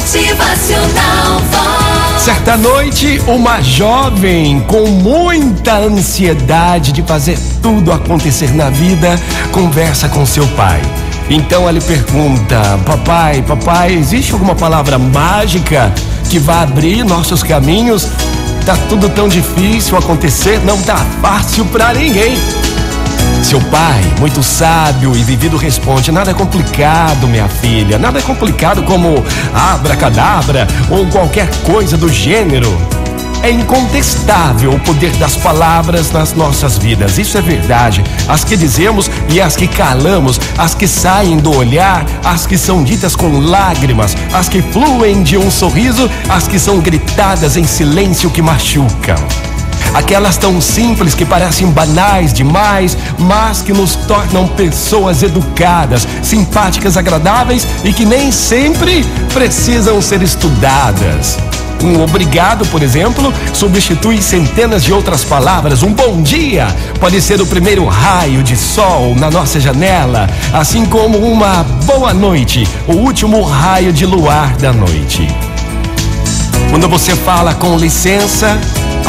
Motivacional. Certa noite, uma jovem com muita ansiedade de fazer tudo acontecer na vida conversa com seu pai. Então ela pergunta: Papai, papai, existe alguma palavra mágica que vá abrir nossos caminhos? Tá tudo tão difícil acontecer, não tá fácil para ninguém. Seu pai, muito sábio e vivido, responde: Nada é complicado, minha filha. Nada é complicado como abracadabra ou qualquer coisa do gênero. É incontestável o poder das palavras nas nossas vidas. Isso é verdade. As que dizemos e as que calamos, as que saem do olhar, as que são ditas com lágrimas, as que fluem de um sorriso, as que são gritadas em silêncio que machucam. Aquelas tão simples que parecem banais demais, mas que nos tornam pessoas educadas, simpáticas, agradáveis e que nem sempre precisam ser estudadas. Um obrigado, por exemplo, substitui centenas de outras palavras. Um bom dia pode ser o primeiro raio de sol na nossa janela, assim como uma boa noite, o último raio de luar da noite. Quando você fala com licença,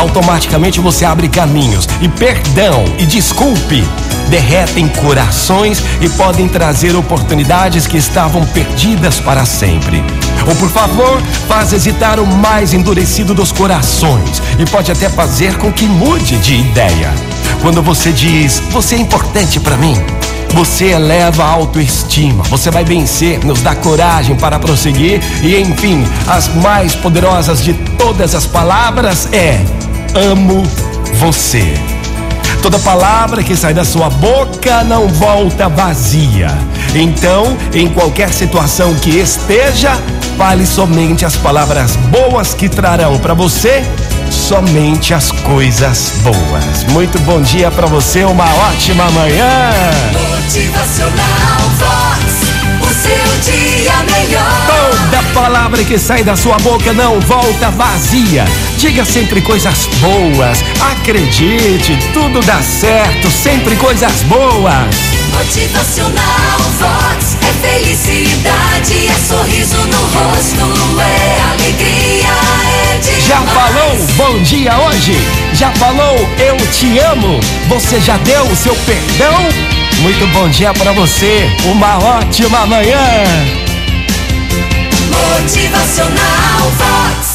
automaticamente você abre caminhos. E perdão e desculpe derretem corações e podem trazer oportunidades que estavam perdidas para sempre. Ou por favor, faz hesitar o mais endurecido dos corações e pode até fazer com que mude de ideia. Quando você diz, você é importante para mim, você eleva a autoestima, você vai vencer, nos dá coragem para prosseguir e, enfim, as mais poderosas de todas as palavras é: amo você. Toda palavra que sai da sua boca não volta vazia. Então, em qualquer situação que esteja, fale somente as palavras boas que trarão para você somente as coisas boas. Muito bom dia para você, uma ótima manhã. Palavra que sai da sua boca não volta vazia. Diga sempre coisas boas. Acredite, tudo dá certo. Sempre coisas boas. Motivacional Vox. É felicidade, é sorriso no rosto, é alegria, é demais. Já falou bom dia hoje? Já falou eu te amo? Você já deu o seu perdão? Muito bom dia para você. Uma ótima manhã. Motivacional Vox.